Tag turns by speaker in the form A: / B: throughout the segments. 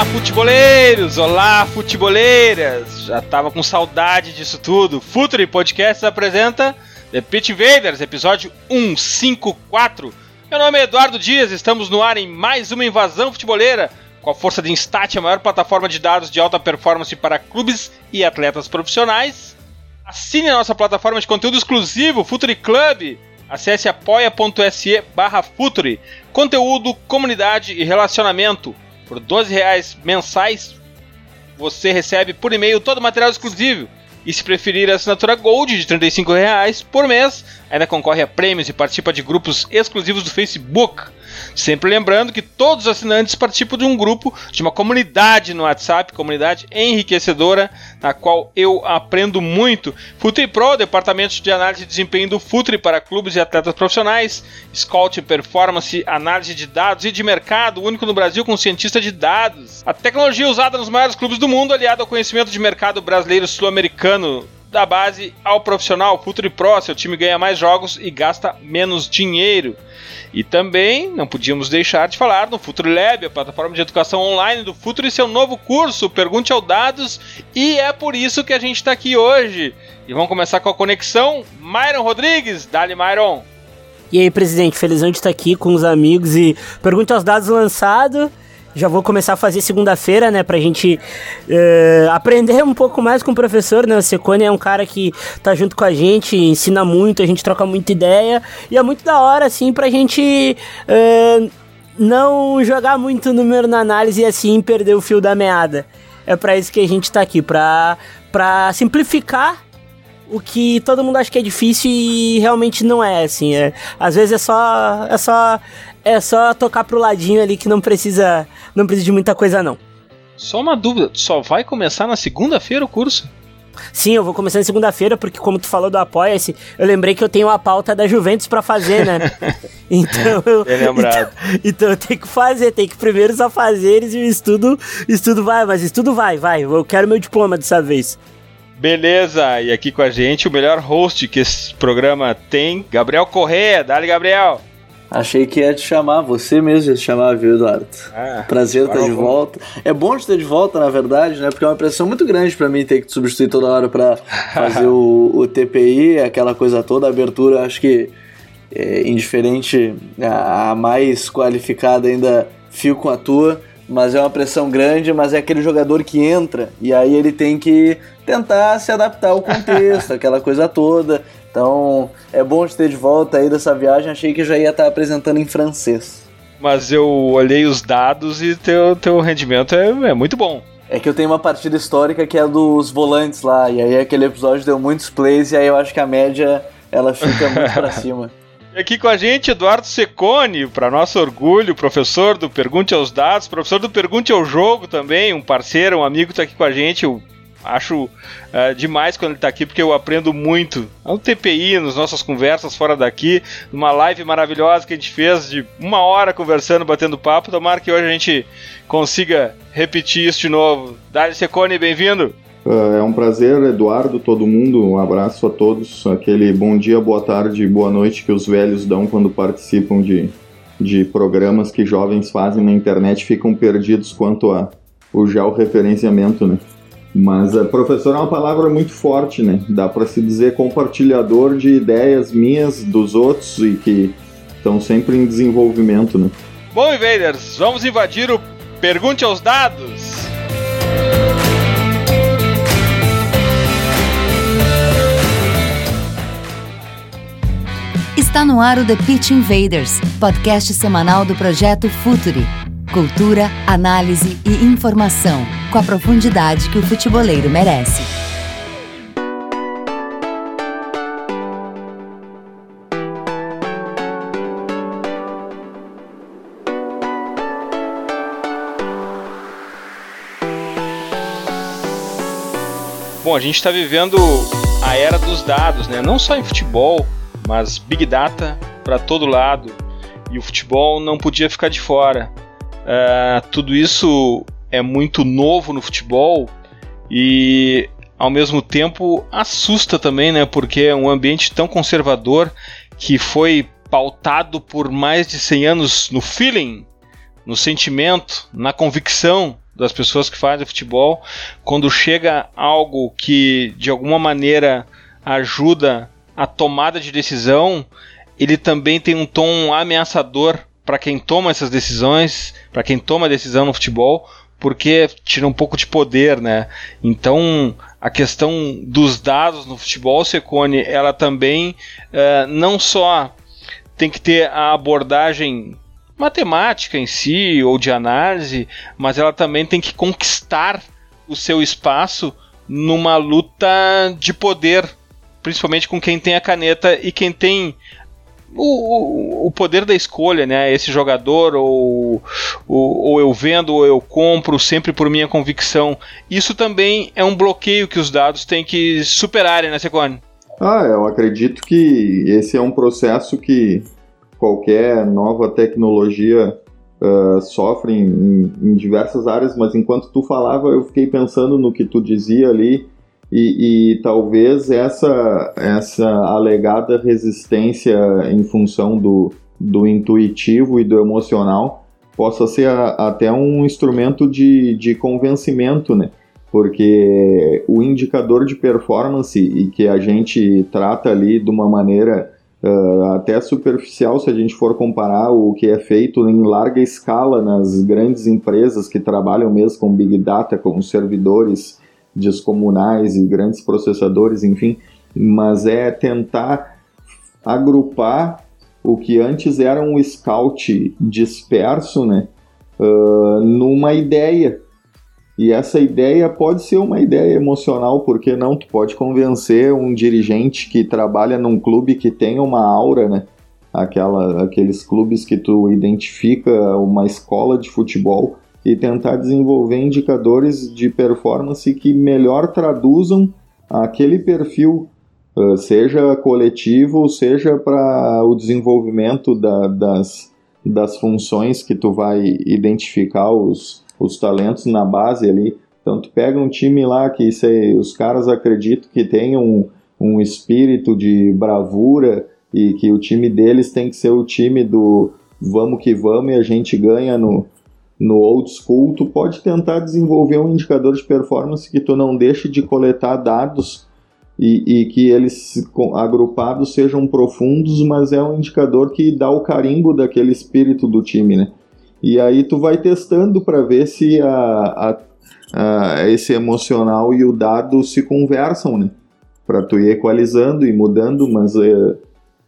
A: Olá, futeboleiros! Olá, futeboleiras! Já tava com saudade disso tudo. Futuri Podcasts apresenta The Pitch Invaders, episódio 154. Meu nome é Eduardo Dias, estamos no ar em mais uma invasão futeboleira com a força de Instat, a maior plataforma de dados de alta performance para clubes e atletas profissionais. Assine a nossa plataforma de conteúdo exclusivo, Futuri Club. Acesse apoia.se barra Futuri. Conteúdo, comunidade e relacionamento. Por 12 reais mensais, você recebe por e-mail todo o material exclusivo. E se preferir a assinatura Gold de 35 reais por mês, ainda concorre a prêmios e participa de grupos exclusivos do Facebook. Sempre lembrando que todos os assinantes participam de um grupo, de uma comunidade no WhatsApp, comunidade enriquecedora, na qual eu aprendo muito. Futuri Pro, departamento de análise de desempenho do Futuri para clubes e atletas profissionais, Scout Performance, análise de dados e de mercado, único no Brasil com cientista de dados. A tecnologia usada nos maiores clubes do mundo, aliada ao conhecimento de mercado brasileiro sul-americano da base ao profissional, Futuri Pro, seu time ganha mais jogos e gasta menos dinheiro. E também não podíamos deixar de falar no Futuri Lab, a plataforma de educação online do Futuri e seu novo curso, Pergunte ao Dados, e é por isso que a gente está aqui hoje. E vamos começar com a conexão. Myron Rodrigues, dali Myron.
B: E aí, presidente, felizão de estar aqui com os amigos e Pergunte aos Dados lançado. Já vou começar a fazer segunda-feira, né, pra gente uh, aprender um pouco mais com o professor, né? O Secone é um cara que tá junto com a gente, ensina muito, a gente troca muita ideia. E é muito da hora, assim, pra gente uh, não jogar muito número na análise e assim perder o fio da meada. É para isso que a gente tá aqui, pra, pra simplificar o que todo mundo acha que é difícil e realmente não é, assim. É, às vezes é só, é só é só tocar pro ladinho ali que não precisa, não precisa de muita coisa não.
A: Só uma dúvida, só vai começar na segunda-feira o curso?
B: Sim, eu vou começar na segunda-feira, porque como tu falou do Apoia-se, eu lembrei que eu tenho a pauta da Juventus para fazer, né? então, eu,
A: lembrado.
B: Então, então, eu tenho que fazer, tem que primeiro só fazer e o estudo, estudo vai, mas estudo vai, vai. Eu quero meu diploma dessa vez.
A: Beleza, e aqui com a gente o melhor host que esse programa tem, Gabriel Corrêa. Dale, Gabriel!
C: Achei que ia te chamar, você mesmo ia te chamar, viu, Eduardo?
A: Ah,
C: Prazer estar de volta. É bom te ter de volta, na verdade, né? Porque é uma pressão muito grande para mim ter que te substituir toda hora para fazer o, o, TPI, aquela coisa toda, a abertura, acho que é, indiferente, a, a mais qualificada ainda fio com a tua mas é uma pressão grande, mas é aquele jogador que entra e aí ele tem que tentar se adaptar ao contexto, aquela coisa toda. Então é bom te ter de volta aí dessa viagem. Achei que já ia estar apresentando em francês.
A: Mas eu olhei os dados e teu, teu rendimento é, é muito bom.
C: É que eu tenho uma partida histórica que é dos volantes lá, e aí aquele episódio deu muitos plays, e aí eu acho que a média ela fica muito pra cima.
A: E aqui com a gente, Eduardo Secone, para nosso orgulho, professor do Pergunte aos Dados, professor do Pergunte ao Jogo também, um parceiro, um amigo está aqui com a gente. Eu acho uh, demais quando ele está aqui, porque eu aprendo muito. No TPI, nas nossas conversas fora daqui, numa live maravilhosa que a gente fez de uma hora conversando, batendo papo. Tomara que hoje a gente consiga repetir isso de novo. Dário Secone, bem-vindo!
D: É um prazer, Eduardo, todo mundo. Um abraço a todos. Aquele bom dia, boa tarde, boa noite que os velhos dão quando participam de, de programas que jovens fazem na internet ficam perdidos quanto a o georreferenciamento, né? Mas uh, professor é uma palavra muito forte, né? Dá para se dizer compartilhador de ideias minhas, dos outros e que estão sempre em desenvolvimento, né?
A: Bom, invaders, vamos invadir o Pergunte aos Dados.
E: Está no ar o The Pitch Invaders, podcast semanal do projeto Futuri. Cultura, análise e informação, com a profundidade que o futeboleiro merece.
A: Bom, a gente está vivendo a era dos dados, né? Não só em futebol, mas big data para todo lado. E o futebol não podia ficar de fora. Uh, tudo isso é muito novo no futebol e ao mesmo tempo assusta também, né? Porque é um ambiente tão conservador que foi pautado por mais de 100 anos no feeling, no sentimento, na convicção das pessoas que fazem futebol, quando chega algo que de alguma maneira ajuda a tomada de decisão, ele também tem um tom ameaçador para quem toma essas decisões, para quem toma a decisão no futebol, porque tira um pouco de poder, né? Então a questão dos dados no futebol, Secone, ela também uh, não só tem que ter a abordagem matemática em si ou de análise, mas ela também tem que conquistar o seu espaço numa luta de poder, principalmente com quem tem a caneta e quem tem o, o, poder da escolha, né? Esse jogador, ou, ou, ou, eu vendo, ou eu compro, sempre por minha convicção. Isso também é um bloqueio que os dados têm que superarem, né, Secone?
D: Ah, eu acredito que esse é um processo que qualquer nova tecnologia uh, sofre em, em, diversas áreas, mas enquanto tu falava, eu fiquei pensando no que tu dizia ali, e, e talvez essa, essa alegada resistência em função do, do intuitivo e do emocional possa ser a, até um instrumento de, de convencimento, né? Porque o indicador de performance e que a gente trata ali de uma maneira uh, até superficial se a gente for comparar o que é feito em larga escala nas grandes empresas que trabalham mesmo com Big Data, com servidores descomunais e grandes processadores, enfim, mas é tentar agrupar o que antes era um scout disperso, né, uh, numa ideia e essa ideia pode ser uma ideia emocional, porque não? Tu pode convencer um dirigente que trabalha num clube que tem uma aura, né? Aquela, aqueles clubes que tu identifica uma escola de futebol e tentar desenvolver indicadores de performance que melhor traduzam aquele perfil, seja coletivo, seja para o desenvolvimento da, das, das funções que tu vai identificar os, os talentos na base ali. Então tu pega um time lá que se, os caras acreditam que tem um, um espírito de bravura e que o time deles tem que ser o time do vamos que vamos e a gente ganha no, no old school, tu pode tentar desenvolver um indicador de performance que tu não deixe de coletar dados e, e, que eles agrupados sejam profundos, mas é um indicador que dá o carimbo daquele espírito do time, né? E aí tu vai testando para ver se a, a, a, esse emocional e o dado se conversam, né? Para tu ir equalizando e mudando, mas é,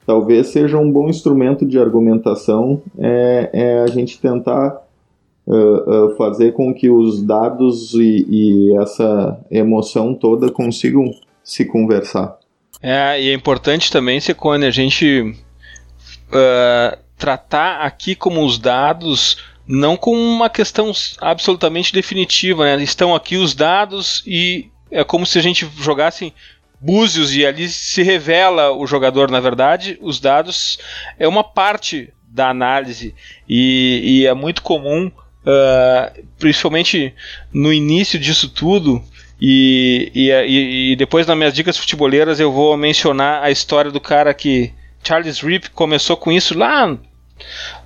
D: talvez seja um bom instrumento de argumentação é, é a gente tentar uh, fazer com que os dados e, e, essa emoção toda consigam se conversar.
A: É, e é importante também, Secone, a gente uh, tratar aqui como os dados não como uma questão absolutamente definitiva, né? Estão aqui os dados e é como se a gente jogasse búzios e ali se revela o jogador. Na verdade, os dados é uma parte da análise e, e é muito comum, uh, principalmente no início disso tudo, e, e, e, depois nas minhas dicas futeboleiras eu vou mencionar a história do cara que Charles Rip começou com isso lá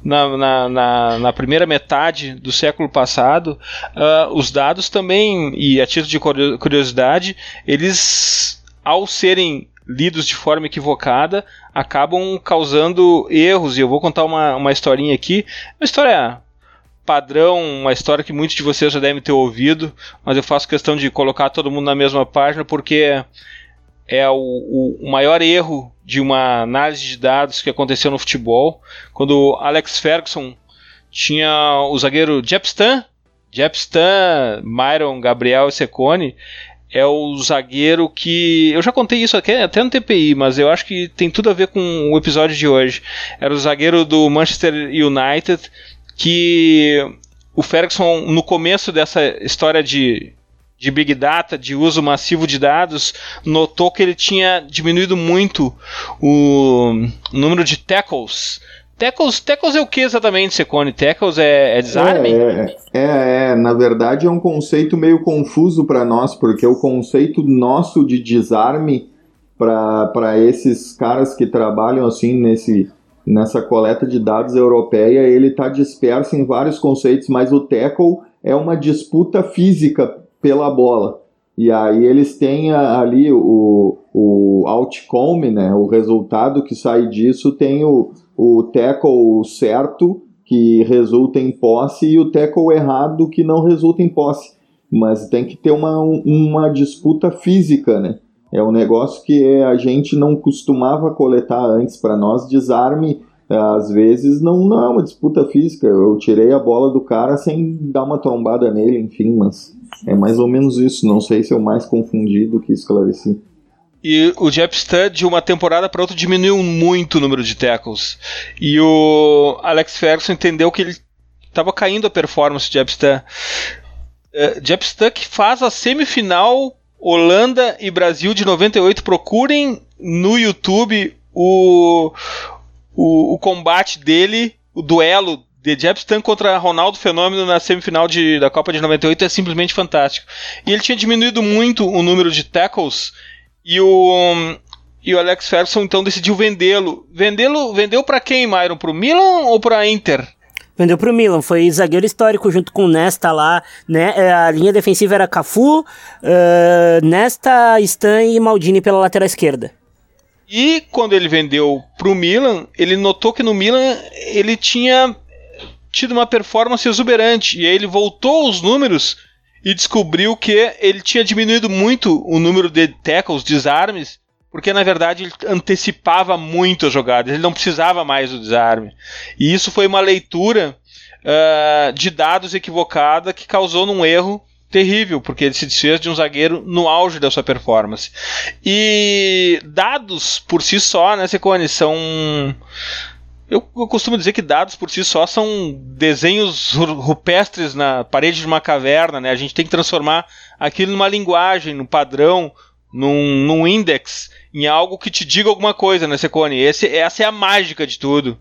A: na, na, na, na, primeira metade do século passado, uh, os dados também, e a título de curiosidade, eles, ao serem lidos de forma equivocada, acabam causando erros. E eu vou contar uma, uma historinha aqui, uma história padrão, uma história que muitos de vocês já devem ter ouvido, mas eu faço questão de colocar todo mundo na mesma página porque é o, o, maior erro de uma análise de dados que aconteceu no futebol, quando Alex Ferguson tinha o zagueiro Jepstan, Jepstan, Myron, Gabriel e Secone, é o zagueiro que. Eu já contei isso aqui, até no TPI, mas eu acho que tem tudo a ver com o episódio de hoje. Era o zagueiro do Manchester United que o Ferguson, no começo dessa história de de Big Data, de uso massivo de dados, notou que ele tinha diminuído muito o número de tackles. Tackles, tackles é o que exatamente, Secone? Tackles é, é desarme?
D: É, é, é, na verdade é um conceito meio confuso para nós, porque o conceito nosso de desarme para esses caras que trabalham assim nesse, nessa coleta de dados europeia, ele está disperso em vários conceitos, mas o tackle é uma disputa física pela bola. E aí eles têm ali o, o outcome, né, o resultado que sai disso, tem o, o tackle certo, que resulta em posse, e o tackle errado, que não resulta em posse. Mas tem que ter uma, uma disputa física, né? É um negócio que a gente não costumava coletar antes. Para nós, desarme, às vezes, não, não é uma disputa física. Eu tirei a bola do cara sem dar uma trombada nele, enfim, mas é mais ou menos isso. Não sei se eu mais confundi do que esclareci.
A: E o Jeff Stud, de uma temporada para outra, diminuiu muito o número de tackles. E o Alex Ferguson entendeu que ele estava caindo a performance do Jeff Stud. Uh, Jeff que faz a semifinal Holanda e Brasil de 98. Procurem no YouTube o, o, o combate dele, o duelo de Jebstan contra Ronaldo Fenômeno na semifinal de, da Copa de 98 é simplesmente fantástico. E ele tinha diminuído muito o número de tackles e o, e o Alex Ferguson então decidiu vendê-lo. Vendê-lo vendeu para quem, Myron? Para o Milan ou para a Inter?
B: Vendeu pro Milan, foi zagueiro histórico junto com Nesta lá, né? É, a linha defensiva era Cafu, uh, Nesta, Stan e Maldini pela lateral esquerda.
A: E quando ele vendeu pro Milan, ele notou que no Milan ele tinha tido uma performance exuberante. E aí ele voltou os números e descobriu que ele tinha diminuído muito o número de tackles, desarmes, porque na verdade ele antecipava muito as jogadas, ele não precisava mais do desarme. E isso foi uma leitura uh, de dados equivocada que causou num erro terrível, porque ele se desfez de um zagueiro no auge da sua performance. E dados por si só, né, Secone, são eu, costumo dizer que dados por si só são desenhos rupestres na parede de uma caverna, né? A gente tem que transformar aquilo numa linguagem, num padrão, num, num index, em algo que te diga alguma coisa, né, Secone? Esse, essa é a mágica de tudo.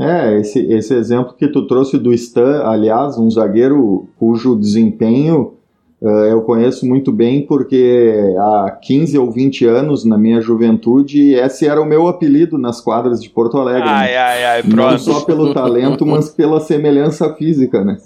D: É, esse, esse exemplo que tu trouxe do Stan, aliás, um zagueiro cujo desempenho uh, eu conheço muito bem porque há 15 ou 20 anos, na minha juventude, esse era o meu apelido nas quadras de Porto Alegre.
A: Ai,
D: né?
A: ai, ai, pronto.
D: Não só pelo talento, mas pela semelhança física, né?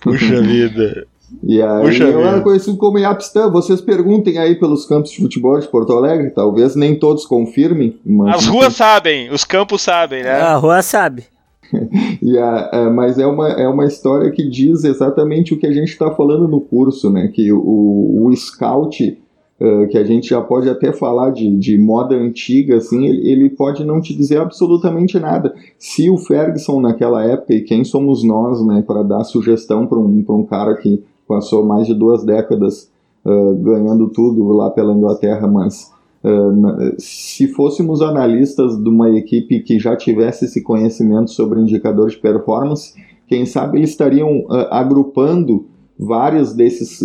A: Puxa vida.
D: E aí Puxa eu era conhecido como Yapstan. Vocês perguntem aí pelos campos de futebol de Porto Alegre, talvez nem todos confirmem.
A: Mas... As ruas sabem, os campos sabem, né?
B: A rua sabe.
D: e a, a, mas é uma, é uma história que diz exatamente o que a gente está falando no curso, né? Que o, o scout, uh, que a gente já pode até falar de, de moda antiga, assim, ele, ele pode não te dizer absolutamente nada. Se o Ferguson naquela época, e quem somos nós, né, para dar sugestão para um, um cara que passou mais de duas décadas uh, ganhando tudo lá pela Inglaterra, mas Uh, se fôssemos analistas de uma equipe que já tivesse esse conhecimento sobre indicadores de performance, quem sabe eles estariam uh, agrupando vários desses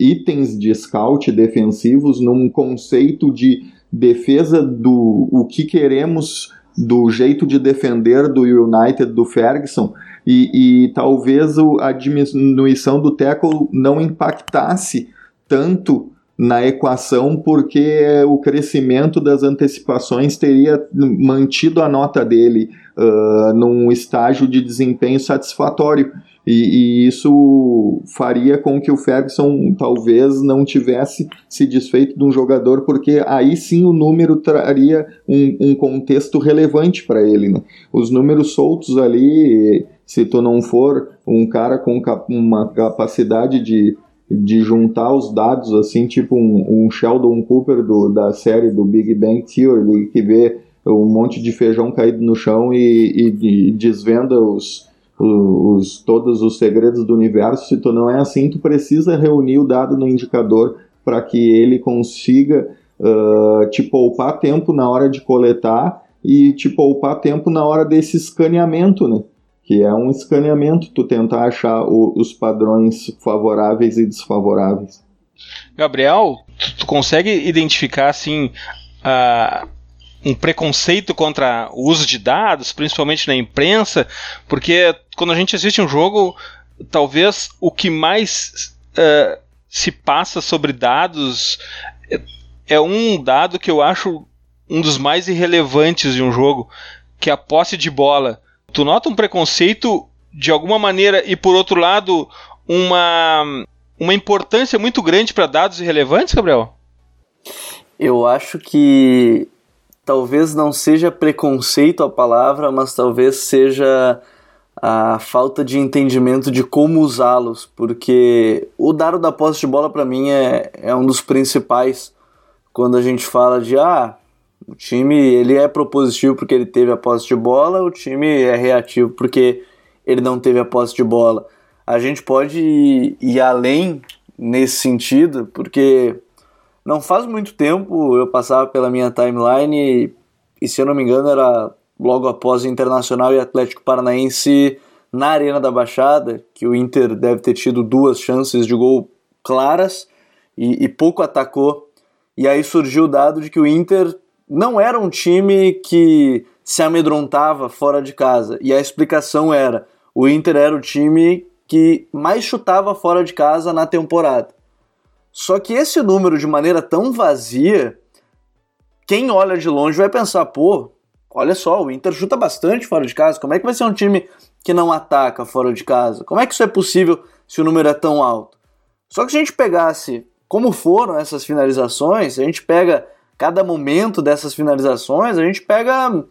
D: itens de scout defensivos num conceito de defesa do o que queremos do jeito de defender do United do Ferguson e, e talvez a diminuição do tackle não impactasse tanto na equação porque o crescimento das antecipações teria mantido a nota dele uh, num estágio de desempenho satisfatório. E, e, isso faria com que o Ferguson talvez não tivesse se desfeito de um jogador, porque aí sim o número traria um, um contexto relevante para ele. Né? Os números soltos ali, se tu não for um cara com uma capacidade de de juntar os dados, assim, tipo um, um Sheldon Cooper do, da série do Big Bang Theory, que vê um monte de feijão caído no chão e, e, e desvenda os, os, todos os segredos do universo. Se tu não é assim, tu precisa reunir o dado no indicador para que ele consiga uh, te poupar tempo na hora de coletar e te poupar tempo na hora desse escaneamento, né? que é um escaneamento, tu tentar achar o, os padrões favoráveis e desfavoráveis.
A: Gabriel, tu, tu consegue identificar assim uh, um preconceito contra o uso de dados, principalmente na imprensa, porque quando a gente assiste um jogo, talvez o que mais uh, se passa sobre dados é, é um dado que eu acho um dos mais irrelevantes de um jogo, que é a posse de bola. Tu nota um preconceito de alguma maneira e por outro lado uma uma importância muito grande para dados irrelevantes, Gabriel?
C: Eu acho que talvez não seja preconceito a palavra, mas talvez seja a falta de entendimento de como usá-los, porque o dado da posse de bola para mim é, é um dos principais quando a gente fala de ah, o time ele é propositivo porque ele teve a posse de bola, o time é reativo porque ele não teve a posse de bola. A gente pode ir, ir além nesse sentido, porque não faz muito tempo eu passava pela minha timeline e, e se eu não me engano era logo após Internacional e Atlético Paranaense na Arena da Baixada, que o Inter deve ter tido duas chances de gol claras e, e pouco atacou. E aí surgiu o dado de que o Inter não era um time que se amedrontava fora de casa. E a explicação era: o Inter era o time que mais chutava fora de casa na temporada. Só que esse número, de maneira tão vazia, quem olha de longe vai pensar: pô, olha só, o Inter chuta bastante fora de casa. Como é que vai ser um time que não ataca fora de casa? Como é que isso é possível se o número é tão alto? Só que se a gente pegasse como foram essas finalizações, a gente pega cada momento dessas finalizações, a gente pega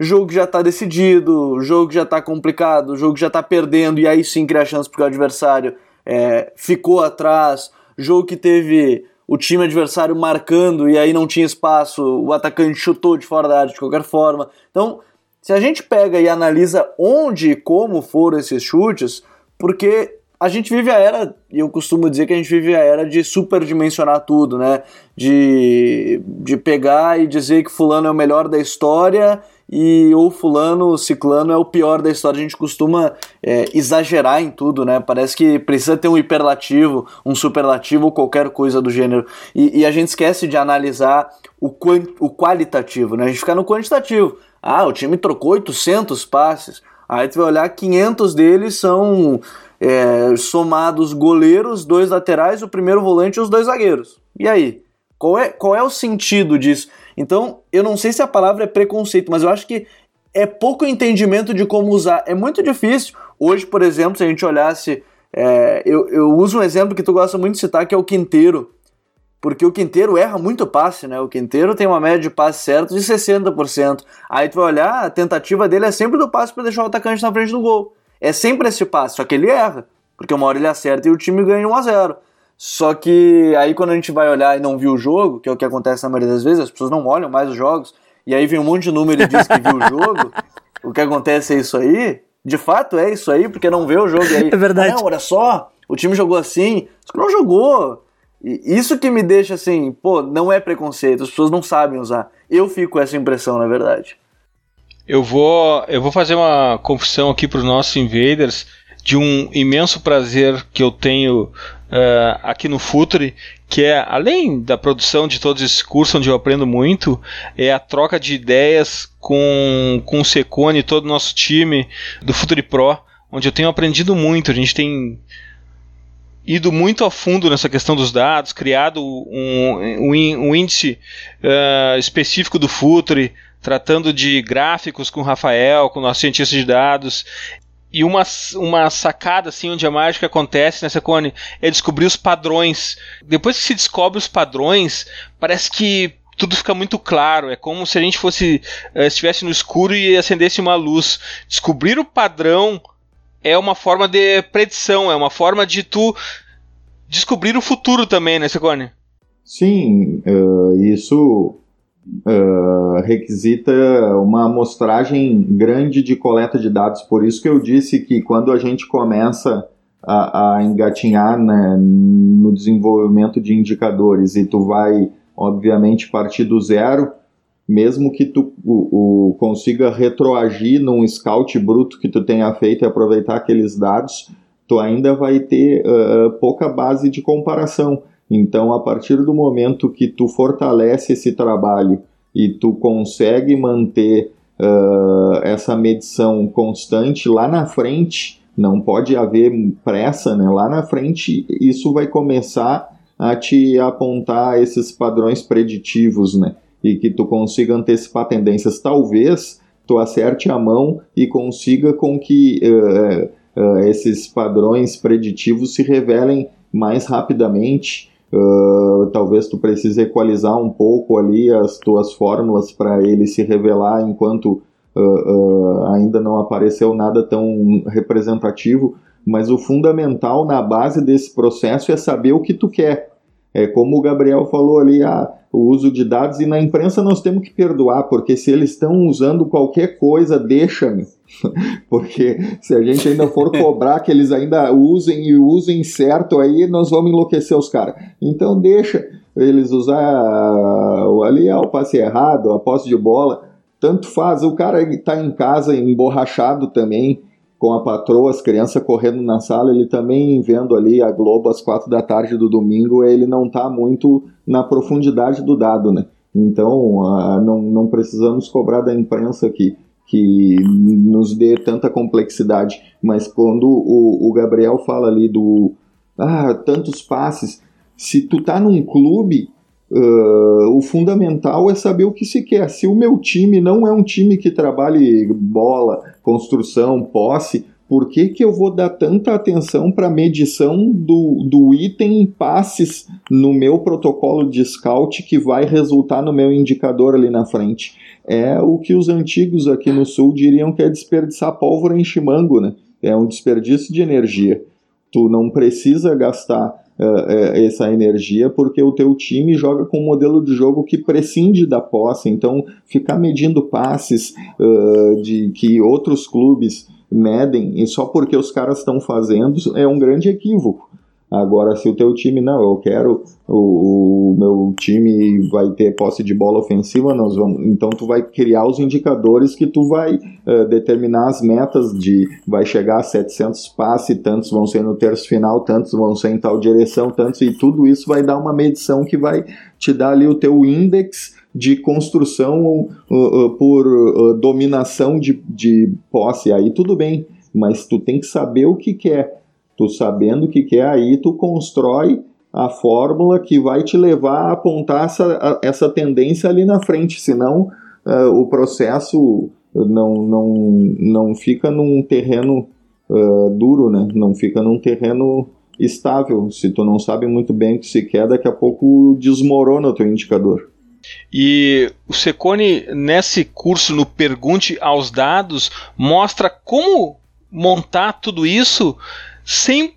C: jogo que já está decidido, jogo que já está complicado, jogo que já está perdendo e aí sim cria chance porque o adversário é, ficou atrás, jogo que teve o time adversário marcando e aí não tinha espaço, o atacante chutou de fora da área de qualquer forma. Então, se a gente pega e analisa onde e como foram esses chutes, porque a gente vive a era, e eu costumo dizer que a gente vive a era de superdimensionar tudo, né? De, de pegar e dizer que fulano é o melhor da história e ou fulano, ciclano é o pior da história. A gente costuma é, exagerar em tudo, né? Parece que precisa ter um hiperlativo, um superlativo ou qualquer coisa do gênero. E, e a gente esquece de analisar o, o qualitativo, né? A gente fica no quantitativo. Ah, o time trocou 800 passes. Aí tu vai olhar, 500 deles são é, somados goleiros, dois laterais, o primeiro volante e os dois zagueiros. E aí? Qual é, qual é o sentido disso? Então, eu não sei se a palavra é preconceito, mas eu acho que é pouco entendimento de como usar. É muito difícil. Hoje, por exemplo, se a gente olhasse. É, eu, eu uso um exemplo que tu gosta muito de citar, que é o Quinteiro. Porque o Quinteiro erra muito passe, né? O Quinteiro tem uma média de passe certo de 60%. Aí tu vai olhar, a tentativa dele é sempre do passe para deixar o atacante na frente do gol. É sempre esse passe, só que ele erra. Porque uma hora ele acerta e o time ganha 1 a 0 Só que aí quando a gente vai olhar e não viu o jogo, que é o que acontece na maioria das vezes, as pessoas não olham mais os jogos, e aí vem um monte de número e diz que viu o jogo, o que acontece é isso aí. De fato é isso aí, porque não vê o jogo e aí.
B: É verdade.
C: Não, olha só, o time jogou assim, não jogou. E isso que me deixa assim, pô, não é preconceito, as pessoas não sabem usar. Eu fico com essa impressão, na verdade.
A: Eu vou, eu vou fazer uma confissão aqui para os nossos invaders de um imenso prazer que eu tenho uh, aqui no Futre, que é, além da produção de todos esses cursos onde eu aprendo muito, é a troca de ideias com, com o Secone e todo o nosso time do Futre Pro, onde eu tenho aprendido muito. A gente tem ido muito a fundo nessa questão dos dados, criado um, um, um índice uh, específico do Futre, tratando de gráficos com o Rafael, com o nosso cientista de dados. E uma, uma sacada assim onde a mágica acontece nessa cone é descobrir os padrões. Depois que se descobre os padrões, parece que tudo fica muito claro. É como se a gente fosse uh, estivesse no escuro e acendesse uma luz. Descobrir o padrão é uma forma de predição, é uma forma de tu descobrir o futuro também, né, Secone?
D: Sim, uh, isso uh, requisita uma amostragem grande de coleta de dados. Por isso que eu disse que quando a gente começa a, a engatinhar né, no desenvolvimento de indicadores e tu vai, obviamente, partir do zero, mesmo que tu o, o, consiga retroagir num scout bruto que tu tenha feito e aproveitar aqueles dados, tu ainda vai ter uh, pouca base de comparação. Então, a partir do momento que tu fortalece esse trabalho e tu consegue manter uh, essa medição constante lá na frente, não pode haver pressa, né? Lá na frente, isso vai começar a te apontar esses padrões preditivos, né? E que tu consiga antecipar tendências. Talvez tu acerte a mão e consiga com que uh, uh, esses padrões preditivos se revelem mais rapidamente. Uh, talvez tu precise equalizar um pouco ali as tuas fórmulas para ele se revelar enquanto uh, uh, ainda não apareceu nada tão representativo, mas o fundamental na base desse processo é saber o que tu quer. É como o Gabriel falou ali, ah, o uso de dados, e na imprensa nós temos que perdoar, porque se eles estão usando qualquer coisa, deixa-me. porque se a gente ainda for cobrar que eles ainda usem e usem certo, aí nós vamos enlouquecer os caras. Então deixa eles usar ali ah, o passe errado, a posse de bola, tanto faz, o cara está em casa emborrachado também, com a patroa, as crianças correndo na sala, ele também vendo ali a Globo às quatro da tarde do domingo, ele não está muito na profundidade do dado, né? Então, uh, não, não precisamos cobrar da imprensa que, que nos dê tanta complexidade, mas quando o, o Gabriel fala ali do ah, tantos passes, se tu tá num clube Uh, o fundamental é saber o que se quer. Se o meu time não é um time que trabalhe bola, construção, posse, por que, que eu vou dar tanta atenção para a medição do, do item passes no meu protocolo de scout que vai resultar no meu indicador ali na frente? É o que os antigos aqui no sul diriam que é desperdiçar pólvora em chimango, né? É um desperdício de energia. Tu não precisa gastar essa energia, porque o teu time joga com um modelo de jogo que prescinde da posse, então ficar medindo passes uh, de que outros clubes medem e só porque os caras estão fazendo é um grande equívoco. Agora, se o teu time não, eu quero o, o, meu time vai ter posse de bola ofensiva, nós vamos, então tu vai criar os indicadores que tu vai uh, determinar as metas de vai chegar a 700 passes, tantos vão ser no terço final, tantos vão ser em tal direção, tantos e tudo isso vai dar uma medição que vai te dar ali o teu índice de construção uh, uh, por dominação de, de posse. Aí tudo bem, mas tu tem que saber o que quer Tu sabendo o que, que é aí, tu constrói a fórmula que vai te levar a apontar essa, essa tendência ali na frente, senão uh, o processo não, não, não fica num terreno uh, duro, né? não fica num terreno estável. Se tu não sabe muito bem o que se quer, daqui a pouco desmorona o teu indicador.
A: E o Secone, nesse curso no Pergunte aos Dados, mostra como montar tudo isso sem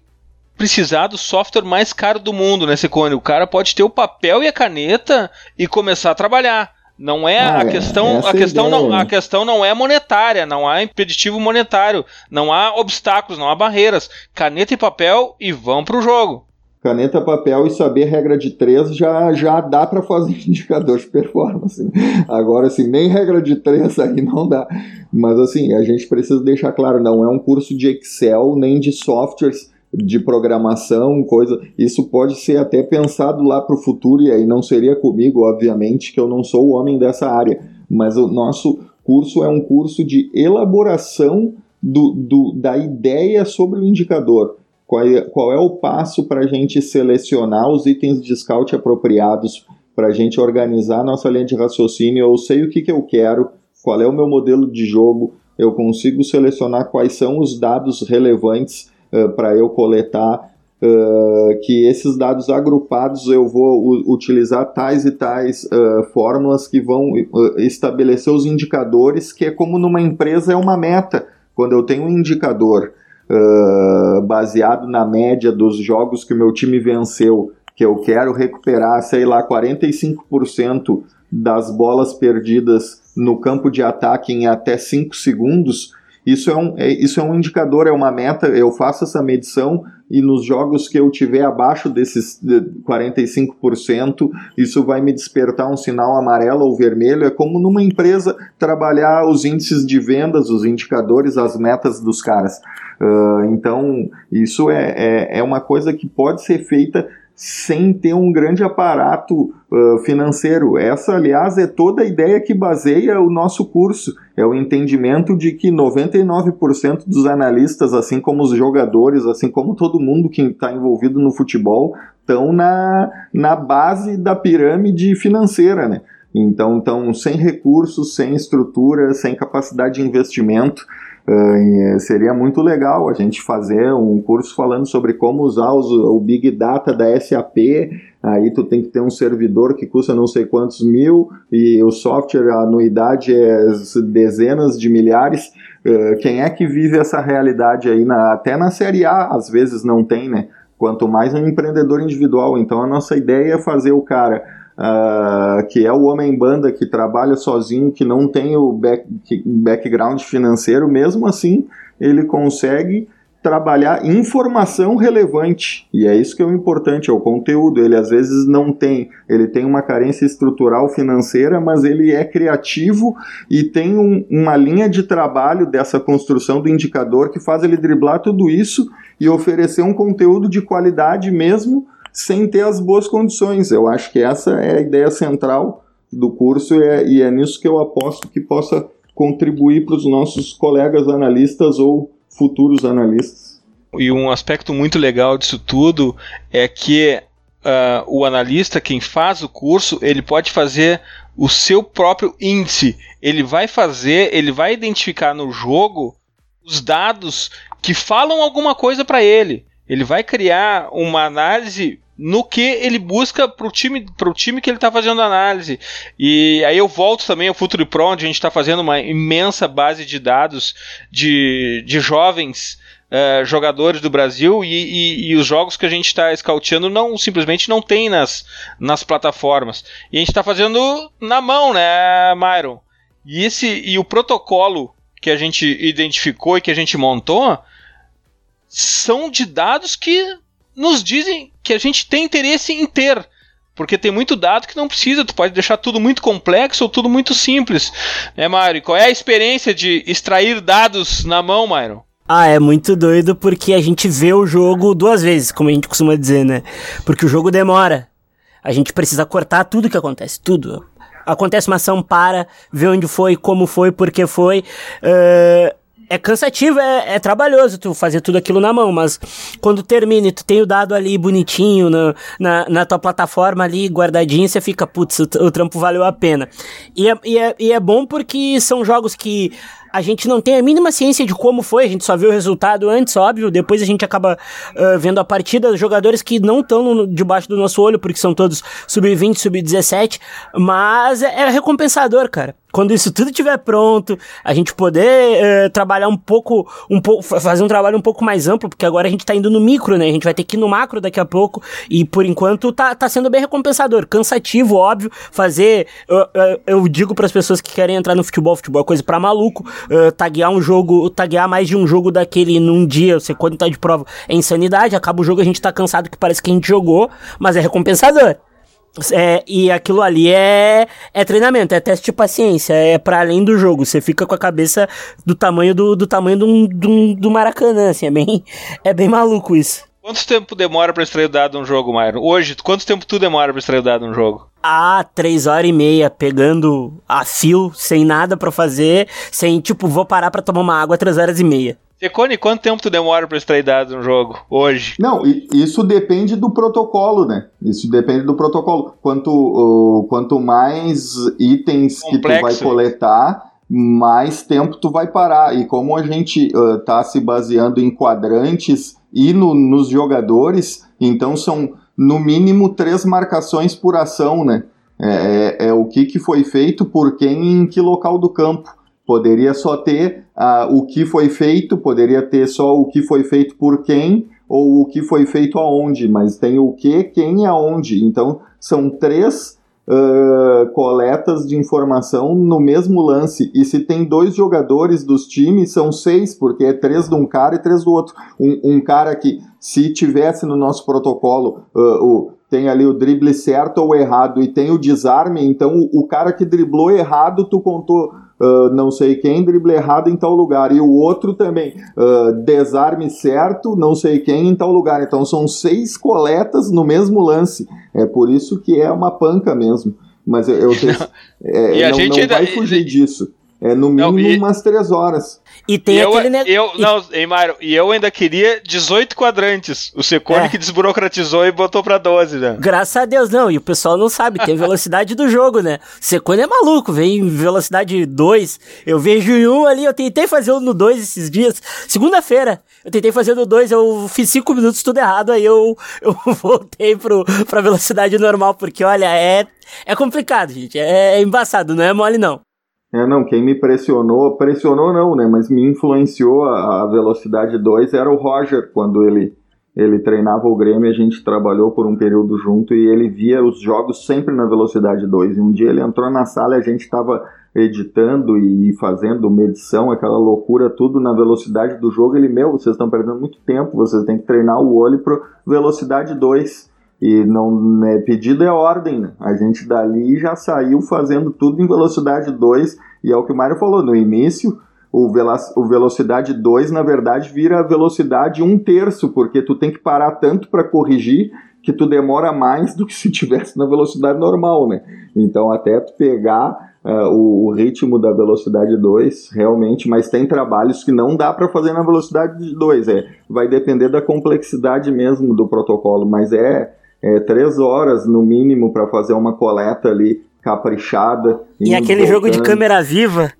A: precisar do software mais caro do mundo, né, Secone? O cara pode ter o papel e a caneta e começar a trabalhar. Não é ah, a é, questão, a questão ideia. não, a questão não é monetária, não há impeditivo monetário, não há obstáculos, não há barreiras. Caneta e papel e vão para o jogo.
D: Caneta, papel e saber regra de três já, já dá para fazer indicador de performance. Agora, assim, nem regra de três aí não dá. Mas, assim, a gente precisa deixar claro, não é um curso de Excel nem de softwares de programação, coisa. Isso pode ser até pensado lá para o futuro, e aí não seria comigo, obviamente, que eu não sou o homem dessa área. Mas o nosso curso é um curso de elaboração do, do da ideia sobre o indicador. Qual é, qual é o passo para a gente selecionar os itens de scout apropriados para a gente organizar nossa linha de raciocínio? Eu sei o que, que eu quero, qual é o meu modelo de jogo, eu consigo selecionar quais são os dados relevantes uh, para eu coletar, uh, que esses dados agrupados eu vou utilizar tais e tais uh, fórmulas que vão estabelecer os indicadores, que é como numa empresa é uma meta. Quando eu tenho um indicador baseado na média dos jogos que o meu time venceu, que eu quero recuperar, sei lá, 45% das bolas perdidas no campo de ataque em até 5 segundos, Isso é, um, é, isso é um indicador, é uma meta, eu faço essa medição e nos jogos que eu tiver abaixo desses 45%, isso vai me despertar um sinal amarelo ou vermelho. É como numa empresa trabalhar os índices de vendas, os indicadores, as metas dos caras. Uh, então, isso é, é, é uma coisa que pode ser feita sem ter um grande aparato uh, financeiro. Essa, aliás, é toda a ideia que baseia o nosso curso. É o entendimento de que 99% dos analistas, assim como os jogadores, assim como todo mundo que está envolvido no futebol, estão na, na base da pirâmide financeira, né? Então, estão sem recursos, sem estrutura, sem capacidade de investimento. Uh, seria muito legal a gente fazer um curso falando sobre como usar os, o Big Data da SAP. Aí tu tem que ter um servidor que custa não sei quantos mil e o software, a anuidade é dezenas de milhares. Quem é que vive essa realidade aí? Na, até na Série A, às vezes não tem, né? Quanto mais um empreendedor individual. Então a nossa ideia é fazer o cara uh, que é o homem banda que trabalha sozinho, que não tem o back, background financeiro, mesmo assim ele consegue trabalhar informação relevante. E é isso que é o importante, é o conteúdo. Ele às vezes não tem, ele tem uma carência estrutural financeira, mas ele é criativo e tem um, uma linha de trabalho dessa construção do indicador que faz ele driblar tudo isso e oferecer um conteúdo de qualidade mesmo sem ter as boas condições. Eu acho que essa é a ideia central do curso e é, e é nisso que eu aposto que possa contribuir para os nossos colegas analistas ou futuros analistas.
A: E um aspecto muito legal disso tudo é que uh, o analista, quem faz o curso, ele pode fazer o seu próprio índice. Ele vai fazer, ele vai identificar no jogo os dados que falam alguma coisa para ele. Ele vai criar uma análise no que ele busca para o time, pro time que ele está fazendo análise. E aí eu volto também ao Futuro Pro, onde a gente está fazendo uma imensa base de dados de, de jovens uh, jogadores do Brasil e, e, e, os jogos que a gente está scouteando não simplesmente não tem nas, nas plataformas. E a gente está fazendo na mão, né, Myron? E, esse, e o protocolo que a gente identificou e que a gente montou são de dados que nos dizem que a gente tem interesse em ter. Porque tem muito dado que não precisa, tu pode deixar tudo muito complexo ou tudo muito simples. Né, Mário? Qual é a experiência de extrair dados na mão, Mário?
B: Ah, é muito doido porque a gente vê o jogo duas vezes, como a gente costuma dizer, né? Porque o jogo demora. A gente precisa cortar tudo que acontece, tudo. Acontece uma ação, para, vê onde foi, como foi, por que foi. Uh, é cansativo, é, é, trabalhoso tu fazer tudo aquilo na mão, mas quando termina e tu tem o dado ali bonitinho na, na, na tua plataforma ali guardadinho, você fica, putz, o, o, trampo valeu a pena. E é, e, é, e é bom porque são jogos que a gente não tem a mínima ciência de como foi, a gente só vê o resultado antes, óbvio, depois a gente acaba uh, vendo a partida, jogadores que não estão debaixo do nosso olho, porque são todos sub-20, sub-17, mas é, é recompensador, cara quando isso tudo estiver pronto, a gente poder uh, trabalhar um pouco, um pouco, fazer um trabalho um pouco mais amplo, porque agora a gente tá indo no micro, né? A gente vai ter que ir no macro daqui a pouco, e por enquanto tá, tá sendo bem recompensador. Cansativo, óbvio, fazer. Eu, eu, eu digo para as pessoas que querem entrar no futebol, futebol é coisa para maluco, uh, taguear um jogo, taguear mais de um jogo daquele num dia, você quando tá de prova, é insanidade, acaba o jogo a gente tá cansado que parece que a gente jogou, mas é recompensador. É, e aquilo ali é, é treinamento, é teste de paciência, é para além do jogo. Você fica com a cabeça do tamanho do, do tamanho do, do, do Maracanã, assim, é bem, é bem maluco isso.
A: Quanto tempo demora para extrair o dado num jogo, Mauro? Hoje, quanto tempo tu demora para extrair o dado num jogo?
B: Ah, três horas e meia, pegando a fio, sem nada para fazer, sem, tipo, vou parar para tomar uma água três horas e meia.
A: Secone, quanto tempo tu demora para extrair dados no jogo hoje?
D: Não, isso depende do protocolo, né? Isso depende do protocolo. Quanto, uh, quanto mais itens Complexo. que tu vai coletar, mais tempo tu vai parar. E como a gente está uh, se baseando em quadrantes e no, nos jogadores, então são no mínimo três marcações por ação, né? É, é, é o que, que foi feito por quem em que local do campo. Poderia só ter uh, o que foi feito, poderia ter só o que foi feito por quem ou o que foi feito aonde, mas tem o que, quem e aonde. Então, são três uh, coletas de informação no mesmo lance. E se tem dois jogadores dos times, são seis, porque é três de um cara e três do outro. Um, um cara que, se tivesse no nosso protocolo uh, o tem ali o drible certo ou errado e tem o desarme, então o, o cara que driblou errado, tu contou uh, não sei quem, drible errado em tal lugar, e o outro também, uh, desarme certo, não sei quem em tal lugar. Então são seis coletas no mesmo lance. É por isso que é uma panca mesmo. Mas eu, eu tenho, é, e a não, gente não ainda, vai fugir disso. É no mínimo não, e, umas três horas.
A: E tem e aquele negócio. Eu, e... Não, hein, Mário, e eu ainda queria 18 quadrantes. O Secone é. que desburocratizou e botou pra 12, né?
B: Graças a Deus, não. E o pessoal não sabe, tem velocidade do jogo, né? O Secone é maluco, vem velocidade 2. Eu vejo em um ali, eu tentei fazer um no 2 esses dias. Segunda-feira, eu tentei fazer no 2, eu fiz 5 minutos tudo errado, aí eu, eu voltei pro, pra velocidade normal, porque olha, é, é complicado, gente. É, é embaçado, não é mole não.
D: É, não, quem me pressionou, pressionou não, né, mas me influenciou a, a velocidade 2 era o Roger, quando ele, ele treinava o Grêmio, a gente trabalhou por um período junto e ele via os jogos sempre na velocidade 2. E um dia ele entrou na sala e a gente estava editando e fazendo medição, aquela loucura, tudo na velocidade do jogo. Ele, meu, vocês estão perdendo muito tempo, vocês têm que treinar o olho para velocidade 2. E não né, pedido é ordem, né? A gente dali já saiu fazendo tudo em velocidade 2, e é o que o Mário falou, no início o, velo o velocidade 2 na verdade vira velocidade 1 um terço, porque tu tem que parar tanto para corrigir que tu demora mais do que se tivesse na velocidade normal, né? Então até tu pegar uh, o, o, ritmo da velocidade 2, realmente, mas tem trabalhos que não dá para fazer na velocidade 2, é, vai depender da complexidade mesmo do protocolo, mas é é, três horas no mínimo para fazer uma coleta ali caprichada.
B: E aquele voltando. jogo de câmera viva.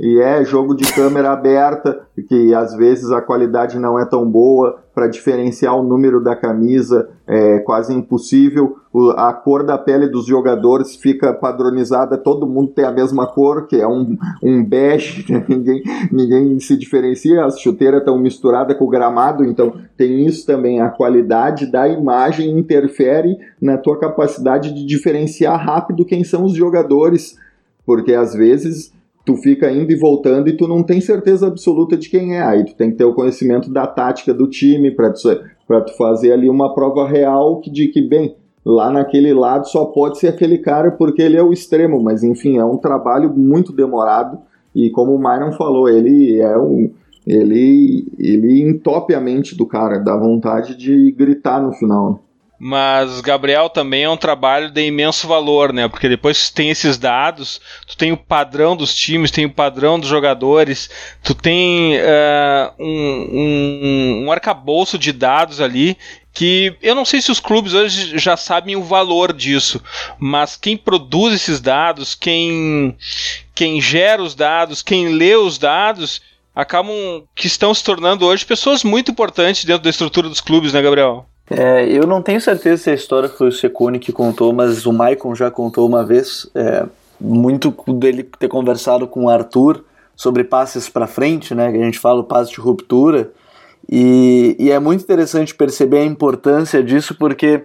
D: E é jogo de câmera aberta, que às vezes a qualidade não é tão boa, para diferenciar o número da camisa é quase impossível. O, a cor da pele dos jogadores fica padronizada, todo mundo tem a mesma cor, que é um, um bege, ninguém, ninguém se diferencia, as chuteiras estão misturadas com o gramado, então tem isso também. A qualidade da imagem interfere na tua capacidade de diferenciar rápido quem são os jogadores, porque às vezes tu fica indo e voltando e tu não tem certeza absoluta de quem é. Aí tu tem que ter o conhecimento da tática do time para tu, tu fazer ali uma prova real de que, bem, lá naquele lado só pode ser aquele cara porque ele é o extremo, mas enfim, é um trabalho muito demorado e como o Myron falou, ele é um ele ele entope a mente do cara, dá vontade de gritar no final.
A: Mas Gabriel também é um trabalho de imenso valor, né? Porque depois tu tem esses dados, tu tem o padrão dos times, tem o padrão dos jogadores, tu tem uh, um, um, um arcabouço de dados ali que eu não sei se os clubes hoje já sabem o valor disso, mas quem produz esses dados, quem, quem gera os dados, quem lê os dados, acabam que estão se tornando hoje pessoas muito importantes dentro da estrutura dos clubes, né, Gabriel?
C: É, eu não tenho certeza se a história foi o Secone que contou, mas o Maicon já contou uma vez, é, muito dele ter conversado com o Arthur sobre passes para frente, né, que a gente fala o passe de ruptura, e, e é muito interessante perceber a importância disso, porque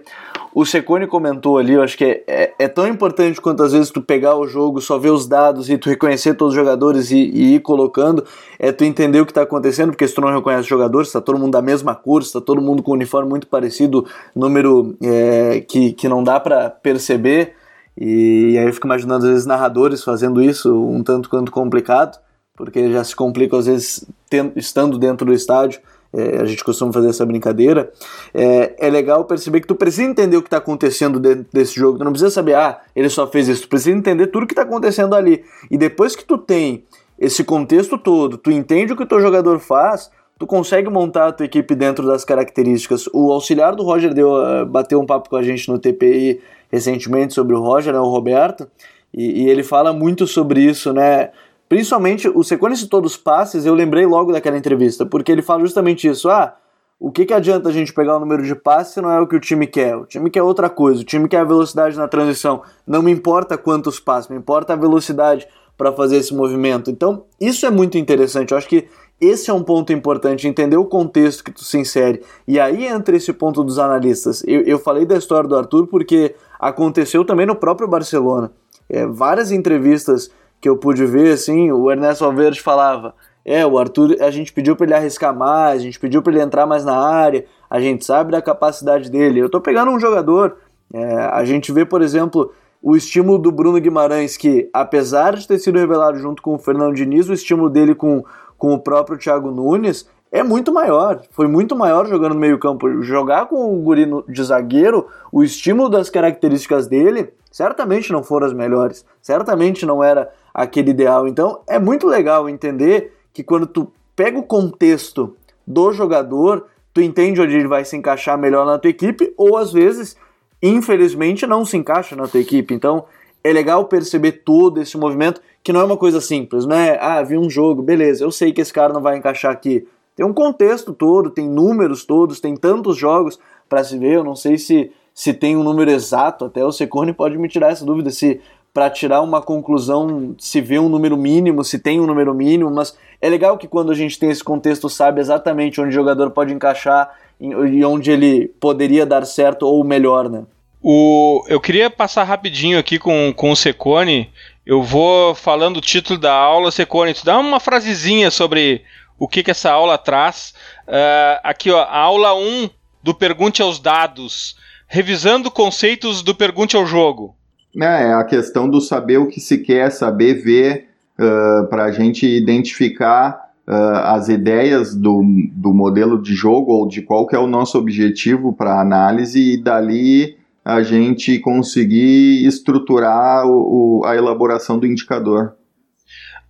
C: o Secone comentou ali, eu acho que é, é, é, tão importante quanto às vezes tu pegar o jogo, só ver os dados e tu reconhecer todos os jogadores e, e ir colocando, é tu entender o que está acontecendo, porque se tu não reconhece os jogadores, está todo mundo da mesma cor, está todo mundo com um uniforme muito parecido, número é, que, que não dá para perceber, e, e aí eu fico imaginando às vezes narradores fazendo isso um tanto quanto complicado, porque já se complica às vezes estando dentro do estádio, é, a gente costuma fazer essa brincadeira, é, é legal perceber que tu precisa entender o que está acontecendo dentro desse jogo. Tu não precisa saber, ah, ele só fez isso. Tu precisa entender tudo o que está acontecendo ali. E depois que tu tem esse contexto todo, tu entende o que o teu jogador faz, tu consegue montar a tua equipe dentro das características. O auxiliar do Roger deu, uh, bateu um papo com a gente no TPI recentemente sobre o Roger, né, o Roberto, e, e ele fala muito sobre isso, né? Principalmente, o Secone citou dos passes, eu lembrei logo daquela entrevista, porque ele fala justamente isso. Ah, o que, que adianta a gente pegar o número de passes se não é o que o time quer? O time quer outra coisa, o time quer a velocidade na transição. Não me importa quantos passes, me importa a velocidade para fazer esse movimento. Então, isso é muito interessante. Eu acho que esse é um ponto importante, entender o contexto que tu se insere. E aí entra esse ponto dos analistas. Eu, eu falei da história do Arthur porque aconteceu também no próprio Barcelona. É, várias entrevistas que eu pude ver, assim, o Ernesto Valverde falava: é, o Arthur, a gente pediu para ele arriscar mais, a gente pediu para ele entrar mais na área, a gente sabe da capacidade dele. Eu tô pegando um jogador, é, a gente vê, por exemplo, o estímulo do Bruno Guimarães, que apesar de ter sido revelado junto com o Fernando Diniz, o estímulo dele com, com o próprio Thiago Nunes é muito maior. Foi muito maior jogando no meio-campo. Jogar com o Guri de zagueiro, o estímulo das características dele, certamente não foram as melhores. Certamente não era aquele ideal. Então é muito legal entender que quando tu pega o contexto do jogador, tu entende onde ele vai se encaixar melhor na tua equipe, ou às vezes infelizmente não se encaixa na tua equipe. Então é legal perceber todo esse movimento, que não é uma coisa simples, não é? Ah, vi um jogo, beleza, eu sei que esse cara não vai encaixar aqui. Tem um contexto todo, tem números todos, tem tantos jogos para se ver. Eu não sei se, se tem um número exato, até o Secone pode me tirar essa dúvida se para tirar uma conclusão se vê um número mínimo, se tem um número mínimo, mas é legal que quando a gente tem esse contexto sabe exatamente onde o jogador pode encaixar e onde ele poderia dar certo ou melhor, né?
A: O, eu queria passar rapidinho aqui com, com o Secone. Eu vou falando o título da aula, Secone. Tu dá uma frasezinha sobre o que, que essa aula traz. Uh, aqui, ó, aula 1 do Pergunte aos Dados. Revisando conceitos do Pergunte ao Jogo.
D: É, é a questão do saber o que se quer, saber ver, uh, para a gente identificar uh, as ideias do, do modelo de jogo ou de qual que é o nosso objetivo para análise e dali a gente conseguir estruturar o, o, a elaboração do indicador.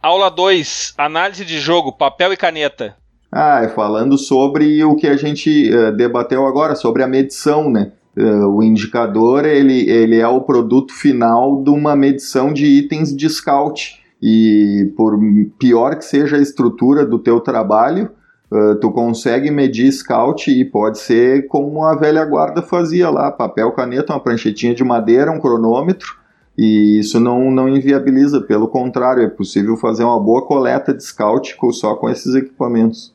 A: Aula 2, análise de jogo, papel e caneta.
D: Ah, é falando sobre o que a gente uh, debateu agora, sobre a medição, né? Uh, o indicador, ele, ele é o produto final de uma medição de itens de scout. E por pior que seja a estrutura do teu trabalho, Uh, tu consegue medir scout e pode ser como a velha guarda fazia lá, papel, caneta, uma pranchetinha de madeira, um cronômetro, e isso não, não inviabiliza, pelo contrário, é possível fazer uma boa coleta de scout só com esses equipamentos.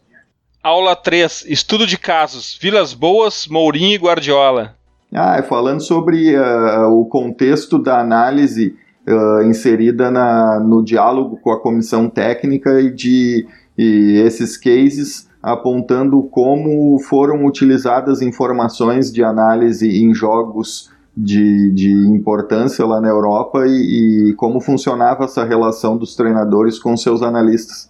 A: Aula 3, estudo de casos, Vilas Boas, Mourinho e Guardiola.
D: Ah, é falando sobre uh, o contexto da análise uh, inserida na, no diálogo com a comissão técnica e de e esses cases apontando como foram utilizadas informações de análise em jogos de, de importância lá na Europa e, e como funcionava essa relação dos treinadores com seus analistas.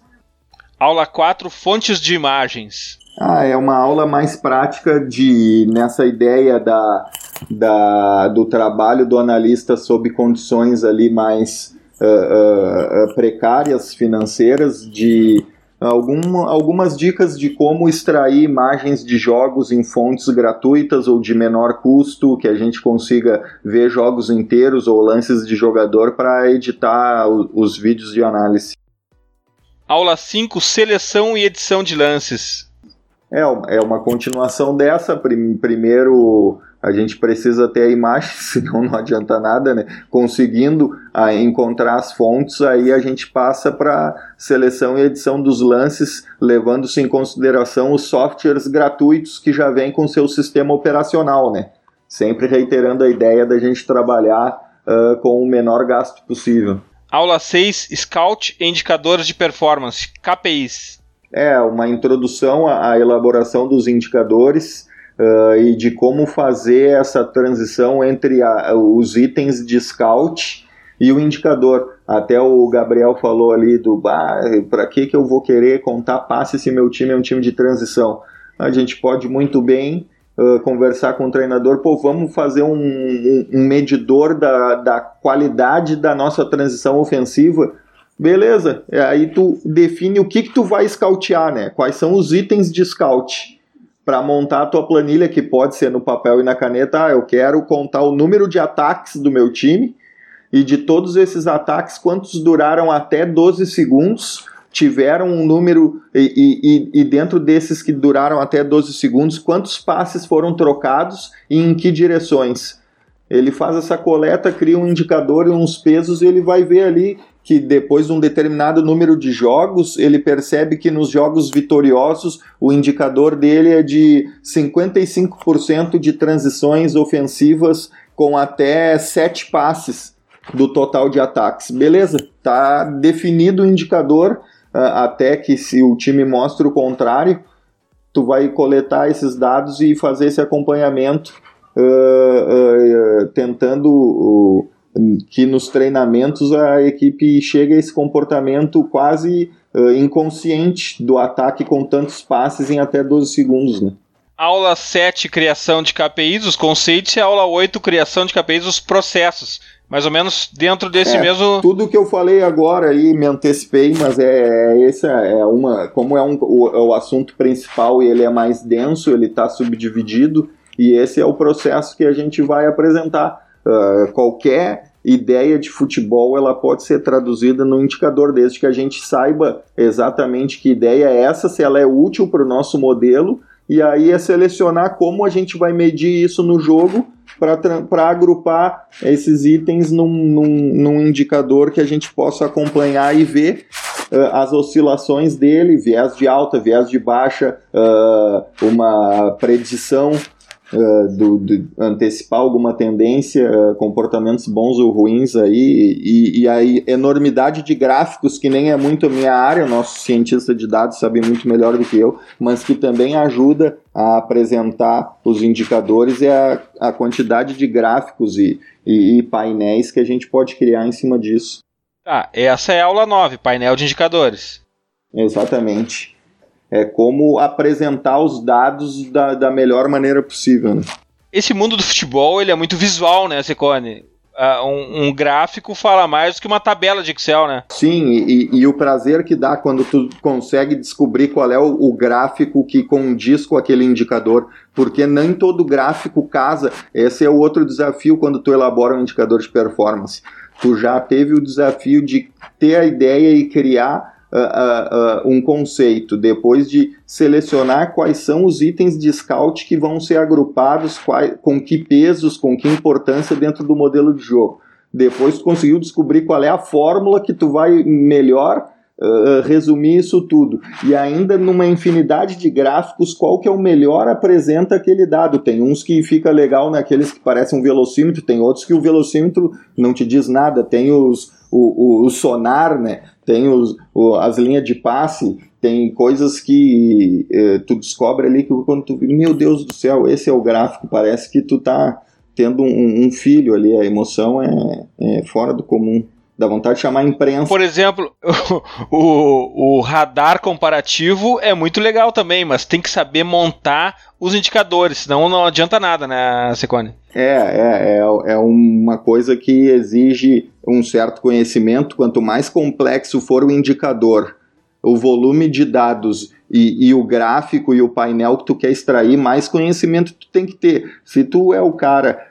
A: Aula 4, fontes de imagens.
D: Ah, é uma aula mais prática de nessa ideia da, da, do trabalho do analista sob condições ali mais uh, uh, precárias financeiras de algum, algumas dicas de como extrair imagens de jogos em fontes gratuitas ou de menor custo, que a gente consiga ver jogos inteiros ou lances de jogador para editar o, os vídeos de análise.
A: Aula 5: Seleção e edição de lances.
D: É, é uma continuação dessa. Primeiro a gente precisa ter a imagem, senão não adianta nada, né? Conseguindo a, encontrar as fontes, aí a gente passa para seleção e edição dos lances, levando-se em consideração os softwares gratuitos que já vêm com seu sistema operacional, né? Sempre reiterando a ideia da gente trabalhar uh, com o menor gasto possível.
A: Aula 6, Scout e Indicadores de Performance, KPIs.
D: É, uma introdução à, à elaboração dos indicadores, uh, e de como fazer essa transição entre a, os itens de scout e o indicador. Até o Gabriel falou ali do para que, que eu vou querer contar passe se meu time é um time de transição. A gente pode muito bem uh, conversar com o treinador, pô, vamos fazer um, um, medidor da, da qualidade da nossa transição ofensiva. Beleza, aí tu define o que, que tu vai scoutear, né? Quais são os itens de scout para montar a tua planilha, que pode ser no papel e na caneta. Ah, eu quero contar o número de ataques do meu time e de todos esses ataques, quantos duraram até 12 segundos, tiveram um número, e, e, e, dentro desses que duraram até 12 segundos, quantos passes foram trocados e em que direções. Ele faz essa coleta, cria um indicador e uns pesos e ele vai ver ali que depois de um determinado número de jogos, ele percebe que nos jogos vitoriosos o indicador dele é de 55% de transições ofensivas com até 7 passes do total de ataques. Beleza, tá definido o indicador, uh, até que se o time mostre o contrário, tu vai coletar esses dados e fazer esse acompanhamento, uh, uh, tentando que nos treinamentos a equipe chegue a esse comportamento quase inconsciente do ataque com tantos passes em até 12 segundos, né?
A: Aula 7, criação de KPIs, os conceitos, e aula 8, criação de KPIs, os processos mais ou menos dentro desse
D: é,
A: mesmo.
D: Tudo que eu falei agora aí me antecipei, mas é, é esse é uma. Como é um, o, é o assunto principal e ele é mais denso, ele está subdividido, e esse é o processo que a gente vai apresentar. Uh, qualquer ideia de futebol ela pode ser traduzida no indicador, desde que a gente saiba exatamente que ideia é essa, se ela é útil para o nosso modelo, e aí é selecionar como a gente vai medir isso no jogo para agrupar esses itens num, num, num, indicador que a gente possa acompanhar e ver uh, as oscilações dele, viés de alta, viés de baixa, uh, uma predição uh, do, do, antecipar alguma tendência, uh, comportamentos bons ou ruins aí, e, e, a enormidade de gráficos, que nem é muito a minha área, o nosso cientista de dados sabe muito melhor do que eu, mas que também ajuda a apresentar os indicadores e a, a quantidade de gráficos e, e, e painéis que a gente pode criar em cima disso.
A: Tá, essa é a aula 9, painel de indicadores.
D: Exatamente é como apresentar os dados da, da melhor maneira possível. Né?
A: Esse mundo do futebol ele é muito visual, né, Secone? Uh, um, um, gráfico fala mais do que uma tabela de Excel, né?
D: Sim, e, e, o prazer que dá quando tu consegue descobrir qual é o, o, gráfico que condiz com aquele indicador, porque nem todo gráfico casa. Esse é o outro desafio quando tu elabora um indicador de performance. Tu já teve o desafio de ter a ideia e criar uh, um conceito, depois de selecionar quais são os itens de scout que vão ser agrupados, quais, com que pesos, com que importância dentro do modelo de jogo. Depois tu conseguiu descobrir qual é a fórmula que tu vai melhor Uh, resumir isso tudo. E ainda numa infinidade de gráficos, qual que é o melhor apresenta aquele dado. Tem uns que fica legal naqueles que parecem um velocímetro, tem outros que o velocímetro não te diz nada. Tem os, o, o, o sonar, né? tem os, o, as linhas de passe, tem coisas que eh, tu descobre ali que quando tu meu Deus do céu, esse é o gráfico, parece que tu tá tendo um, um filho ali, a emoção é, é, fora do comum. Dá vontade de chamar a imprensa.
A: Por exemplo, o, o radar comparativo é muito legal também, mas tem que saber montar os indicadores, senão não adianta nada, né, Secone?
D: É, é, é, é uma coisa que exige um certo conhecimento. Quanto mais complexo for o indicador, o volume de dados e, e, o gráfico e o painel que tu quer extrair, mais conhecimento tu tem que ter. Se tu é o cara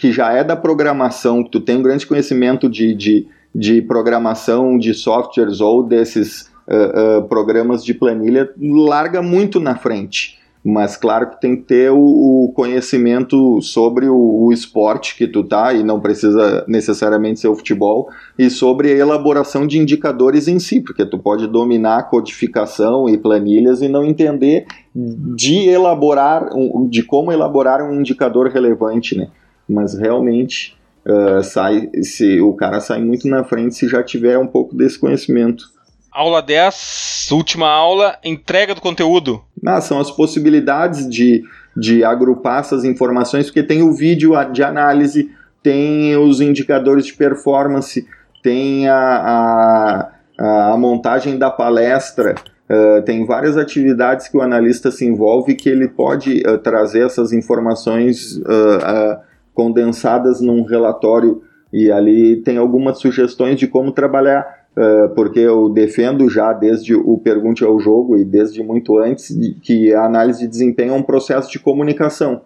D: que já é da programação, que tu tem um grande conhecimento de, de de programação de softwares ou desses uh, uh, programas de planilha larga muito na frente. Mas claro que tem que ter o, conhecimento sobre o, esporte que tu tá, e não precisa necessariamente ser o futebol, e sobre a elaboração de indicadores em si, porque tu pode dominar codificação e planilhas e não entender de elaborar, de como elaborar um indicador relevante, né? Mas realmente uh, sai, se o cara sai muito na frente se já tiver um pouco desse conhecimento.
A: Aula 10, última aula, entrega do conteúdo.
D: Ah, são as possibilidades de, de agrupar essas informações, porque tem o vídeo de análise, tem os indicadores de performance, tem a, a, a montagem da palestra, uh, tem várias atividades que o analista se envolve que ele pode uh, trazer essas informações uh, condensadas num relatório e ali tem algumas sugestões de como trabalhar, uh, porque eu defendo já desde o Pergunte ao Jogo e desde muito antes que a análise de desempenho é um processo de comunicação.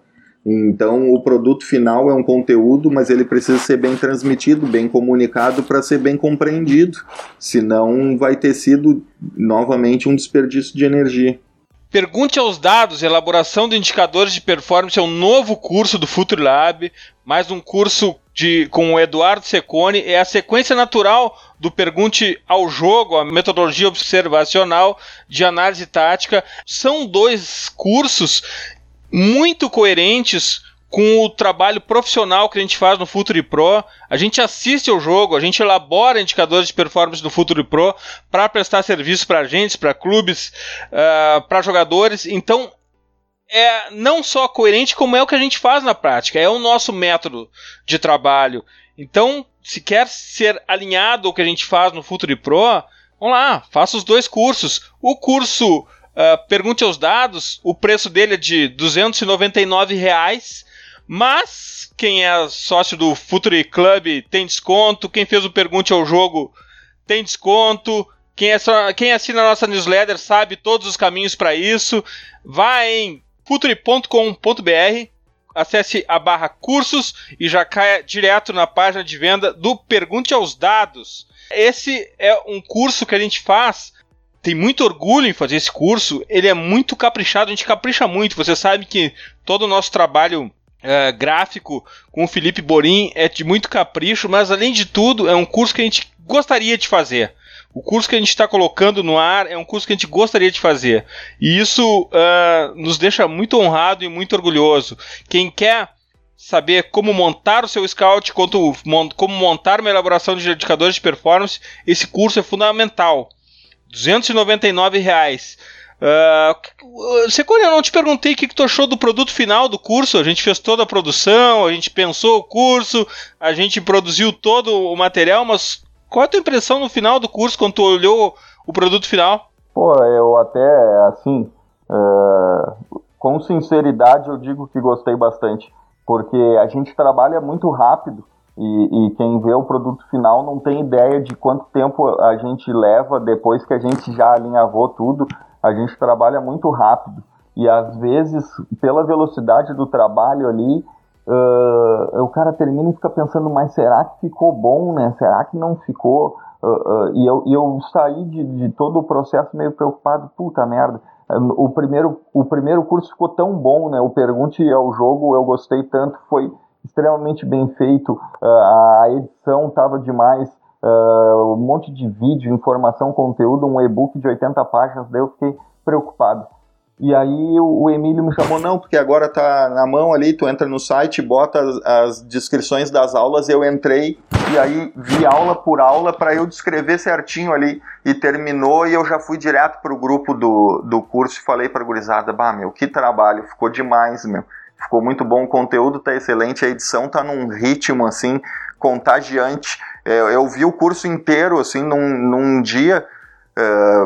D: Então, o produto final é um conteúdo, mas ele precisa ser bem transmitido, bem comunicado para ser bem compreendido. Senão, vai ter sido novamente um desperdício de energia.
A: Pergunte aos dados, elaboração de indicadores de performance é um novo curso do Future Lab, mais um curso de, com o Eduardo Secone, é a sequência natural do Pergunte ao Jogo, a metodologia observacional de análise tática. São dois cursos muito coerentes com o trabalho profissional que a gente faz no Futuri Pro. A gente assiste ao jogo, a gente elabora indicadores de performance no Futuri Pro para prestar serviço para agentes, para clubes, uh, para jogadores. Então é não só coerente, como é o que a gente faz na prática, é o nosso método de trabalho. Então, se quer ser alinhado ao que a gente faz no Futuri Pro, vamos lá, faça os dois cursos. O curso uh, Pergunte aos Dados, o preço dele é de 299 reais, mas quem é sócio do Futuri Club tem desconto, quem fez o Pergunte ao Jogo tem desconto, quem, é só, quem assina a nossa newsletter sabe todos os caminhos para isso. Vá em futuri.com.br, acesse a barra cursos e já caia direto na página de venda do Pergunte aos Dados. Esse é um curso que a gente faz tem muito orgulho em fazer esse curso. Ele é muito caprichado, a gente capricha muito. Você sabe que todo o nosso trabalho é, gráfico com o Felipe Borim é de muito capricho, mas além de tudo, é um curso que a gente gostaria de fazer. O curso que a gente está colocando no ar é um curso que a gente gostaria de fazer. E isso uh, nos deixa muito honrado e muito orgulhoso. Quem quer saber como montar o seu scout, como montar uma elaboração de indicadores de performance, esse curso é fundamental. 299 reais. Uh, eu não te perguntei o que, que tu achou do produto final do curso. A gente fez toda a produção, a gente pensou o curso, a gente produziu todo o material, mas qual é a tua impressão no final do curso, quando tu olhou o produto final?
D: Pô, eu até, assim, uh, com sinceridade eu digo que gostei bastante, porque a gente trabalha muito rápido e, e, quem vê o produto final não tem ideia de quanto tempo a gente leva depois que a gente já alinhavou tudo. A gente trabalha muito rápido e às vezes, pela velocidade do trabalho ali, uh, o cara termina e fica pensando, mas será que ficou bom, né? Será que não ficou? Uh, uh, e, eu, eu saí de, de todo o processo meio preocupado, puta merda. O primeiro, o primeiro curso ficou tão bom, né? O Pergunte ao Jogo eu gostei tanto, foi extremamente bem feito, a edição estava demais, um monte de vídeo, informação, conteúdo, um e-book de 80 páginas, daí eu fiquei preocupado. E aí o, o, Emílio me chamou, não, porque agora tá na mão ali, tu entra no site, bota as, as descrições das aulas, eu entrei e aí vi aula por aula para eu descrever certinho ali e terminou e eu já fui direto pro grupo do, do curso e falei pra gurizada, bah, meu, que trabalho, ficou demais, meu. Ficou muito bom, o conteúdo tá excelente, a edição tá num ritmo assim contagiante. É, eu vi o curso inteiro assim num, num dia, é,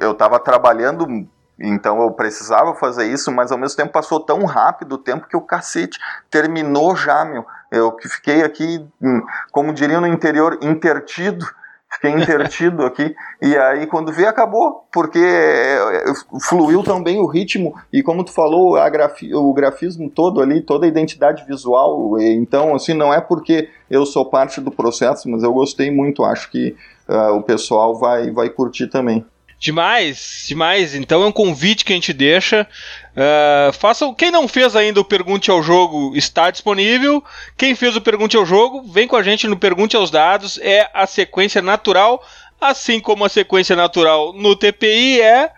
D: eu tava trabalhando então eu precisava fazer isso, mas ao mesmo tempo passou tão rápido o tempo que o cacete terminou já, meu. Eu que fiquei aqui, hum, como diriam no interior, intertido. Fiquei intertido aqui. E aí, quando vi, acabou. Porque é, fluiu também o ritmo. E como tu falou, grafi o grafismo todo ali, toda a identidade visual. Então, assim, não é porque eu sou parte do processo, mas eu gostei muito. Acho que uh, o pessoal vai, vai curtir também.
A: Demais, demais. Então é um convite que a gente deixa. Uh, faça, quem não fez ainda o Pergunte ao Jogo está disponível. Quem fez o Pergunte ao Jogo, vem com a gente no Pergunte aos Dados. É a sequência natural, assim como a sequência natural no TPI é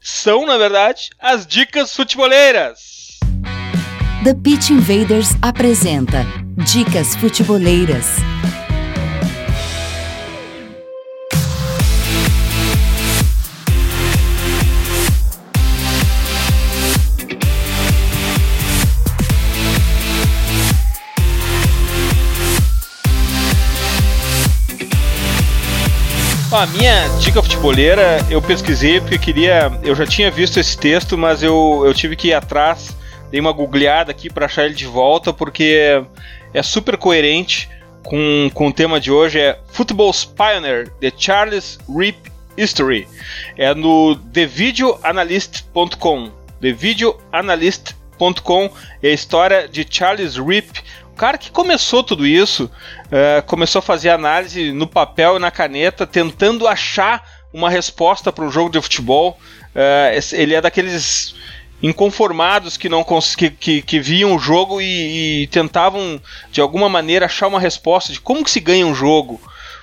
A: são, na verdade, as dicas futeboleiras.
E: The Pitch Invaders apresenta Dicas Futeboleiras.
A: A minha dica futeboleira, eu pesquisei porque queria. Eu já tinha visto esse texto, mas eu, eu tive que ir atrás, dei uma googleada aqui para achar ele de volta, porque é super coerente com, com o tema de hoje. É Football's Pioneer, The Charles Rip History. É no TheVideoAnalyst.com. TheVideoAnalyst.com é a história de Charles Rip cara que começou tudo isso, uh, começou a fazer análise no papel e na caneta, tentando achar uma resposta para um jogo de futebol. Uh, ele é daqueles inconformados que não que, que, que viam o jogo e, e, tentavam de alguma maneira achar uma resposta de como que se ganha um jogo.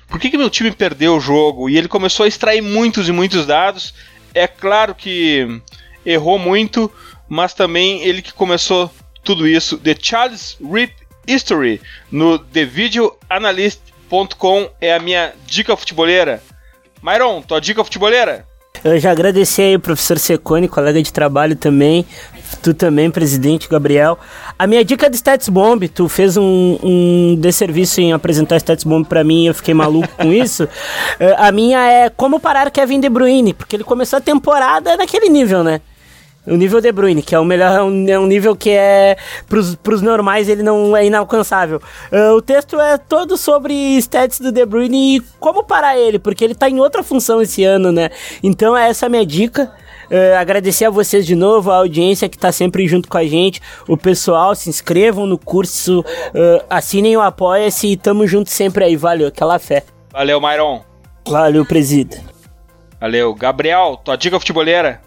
A: Por que, que meu time perdeu o jogo? E ele começou a extrair muitos e muitos dados. É claro que errou muito, mas também ele que começou tudo isso. The Charles Rip History no TheVideoAnalyst.com é a minha dica futeboleira. Myron, tua dica futeboleira?
B: Eu já agradeci aí o professor Secone, colega de trabalho também, tu também, presidente Gabriel. A minha dica é de Stats Bomb, tu fez um, um desserviço em apresentar Stats Bomb pra mim, eu fiquei maluco com isso. Eh, a minha é como parar Kevin De Bruyne, porque ele começou a temporada naquele nível, né? O nível De Bruyne, que é o melhor, é um, é um nível que é pros, pros normais ele não é inalcançável. Uh, o texto é todo sobre stats do De Bruyne e como parar ele, porque ele tá em outra função esse ano, né? Então essa é a minha dica. Uh, agradecer a vocês de novo, a audiência que está sempre junto com a gente, o pessoal, se inscrevam no curso, uh, assinem o Apoia-se e tamo junto sempre aí, valeu, aquela fé.
A: Valeu, Myron.
B: Valeu, presida.
A: Valeu. Gabriel, tua dica futeboleira?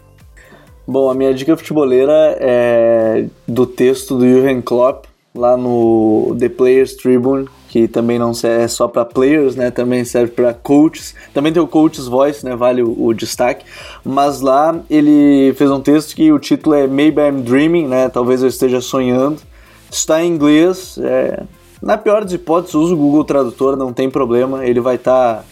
C: Bom, a minha dica futeboleira é do texto do Jurgen Klopp, lá no The Players Tribune, que também não é só para players, né? Também serve para coaches. Também tem o Coach's Voice, né? Vale o, o, destaque. Mas lá ele fez um texto que o título é Maybe I'm Dreaming, né? Talvez eu esteja sonhando. Está em inglês. É... Na pior das hipóteses, usa o Google Tradutor, não tem problema. Ele vai estar tá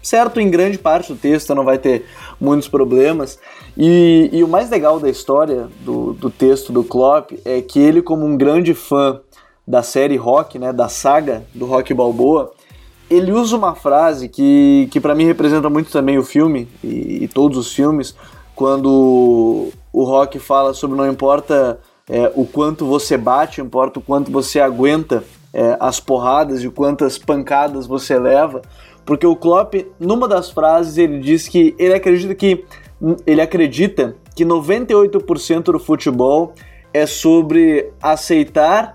C: certo em grande parte do texto, não vai ter muitos problemas. E, e o mais legal da história do, do texto do Klopp é que ele, como um grande fã da série Rock, né, da saga do Rock Balboa, ele usa uma frase que, que para mim representa muito também o filme e, e, todos os filmes, quando o Rock fala sobre não importa é, o quanto você bate, importa o quanto você aguenta é, as porradas e quantas pancadas você leva, porque o Klopp, numa das frases, ele diz que ele acredita que ele acredita que 98% do futebol é sobre aceitar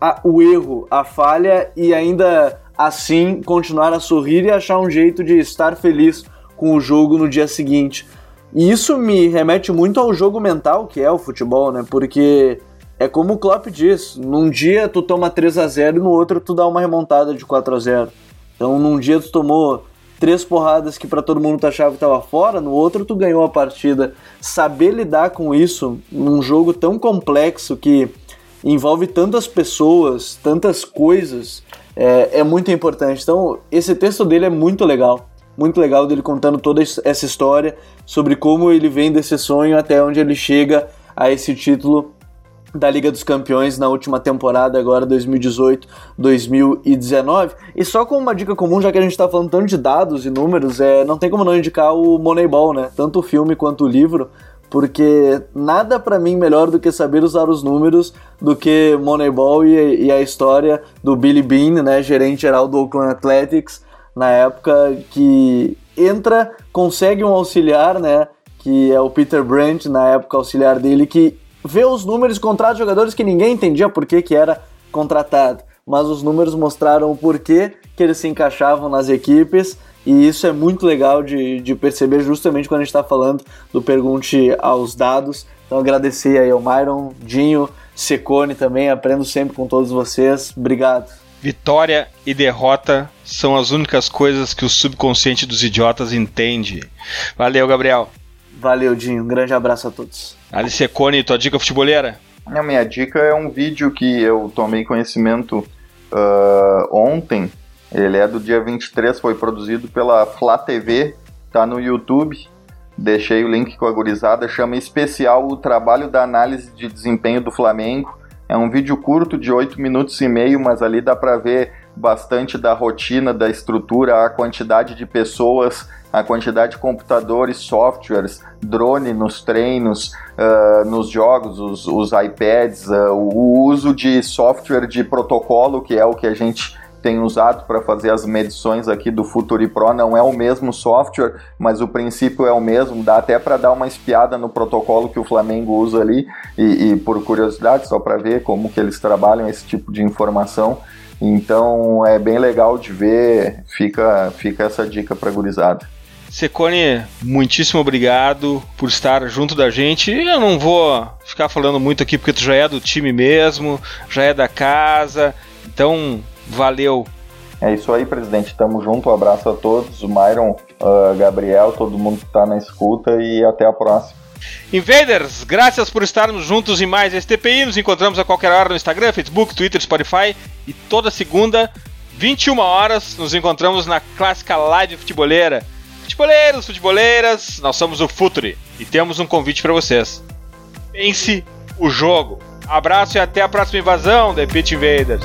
C: a, o erro, a falha e ainda assim continuar a sorrir e achar um jeito de estar feliz com o jogo no dia seguinte. E isso me remete muito ao jogo mental que é o futebol, né? Porque é como o Klopp diz, num dia tu toma 3 a 0 e no outro tu dá uma remontada de 4 a 0. Então num dia tu tomou três porradas que para todo mundo tu achava que estava fora, no outro tu ganhou a partida. Saber lidar com isso num jogo tão complexo que envolve tantas pessoas, tantas coisas, é, é muito importante. Então, esse texto dele é muito legal. Muito legal dele contando toda essa história sobre como ele vem desse sonho até onde ele chega a esse título da Liga dos Campeões na última temporada, agora 2018-2019. E só com uma dica comum, já que a gente está falando tanto de dados e números, é, não tem como não indicar o Moneyball, né? Tanto o filme quanto o livro, porque nada para mim melhor do que saber usar os números do que Moneyball e, e a história do Billy Bean, né, gerente geral do Oakland Athletics, na época que entra, consegue um auxiliar, né, que é o Peter Brandt, na época auxiliar dele, que vê os números, contrata jogadores que ninguém entendia por que, que era contratado, mas os números mostraram o porquê que eles se encaixavam nas equipes e isso é muito legal de, de perceber justamente quando a gente está falando do Pergunte aos Dados. Então agradecer aí ao Myron, Dinho, Secone também, aprendo sempre com todos vocês. Obrigado.
A: Vitória e derrota são as únicas coisas que o subconsciente dos idiotas entende. Valeu, Gabriel.
C: Valeu, Dinho. Um grande abraço a todos.
A: Alice Cone, tua dica futebolera?
D: A minha dica é um vídeo que eu tomei conhecimento uh, ontem. Ele é do dia 23, foi produzido pela Flá TV, tá no YouTube. Deixei o link com a gurizada, chama especial o trabalho da análise de desempenho do Flamengo. É um vídeo curto de 8 minutos e meio, mas ali dá para ver bastante da rotina, da estrutura, a quantidade de pessoas, a quantidade de computadores, softwares, drone nos treinos, uh, nos jogos, os, os iPads, uh, o uso de software de protocolo, que é o que a gente tem usado para fazer as medições aqui do Futuri Pro não é o mesmo software, mas o princípio é o mesmo. Dá até para dar uma espiada no protocolo que o Flamengo usa ali e, e por curiosidade, só para ver como que eles trabalham esse tipo de informação. Então é bem legal de ver, fica, fica essa dica para gurizada.
A: Secone, muitíssimo obrigado por estar junto da gente. Eu não vou ficar falando muito aqui porque tu já é do time mesmo, já é da casa. Então, valeu.
D: É isso aí, presidente. Tamo junto. Um abraço a todos. O Myron, uh, Gabriel, todo mundo que tá na escuta e até a próxima.
A: Invaders, graças por estarmos juntos em mais este TPI. Nos encontramos a qualquer hora no Instagram, Facebook, Twitter, Spotify e toda segunda, 21 horas, nos encontramos na clássica live futeboleira. Futeboleiros, futeboleiras, nós somos o Futuri e temos um convite para vocês. Pense o jogo. Abraço e até a próxima invasão, The Pit Invaders.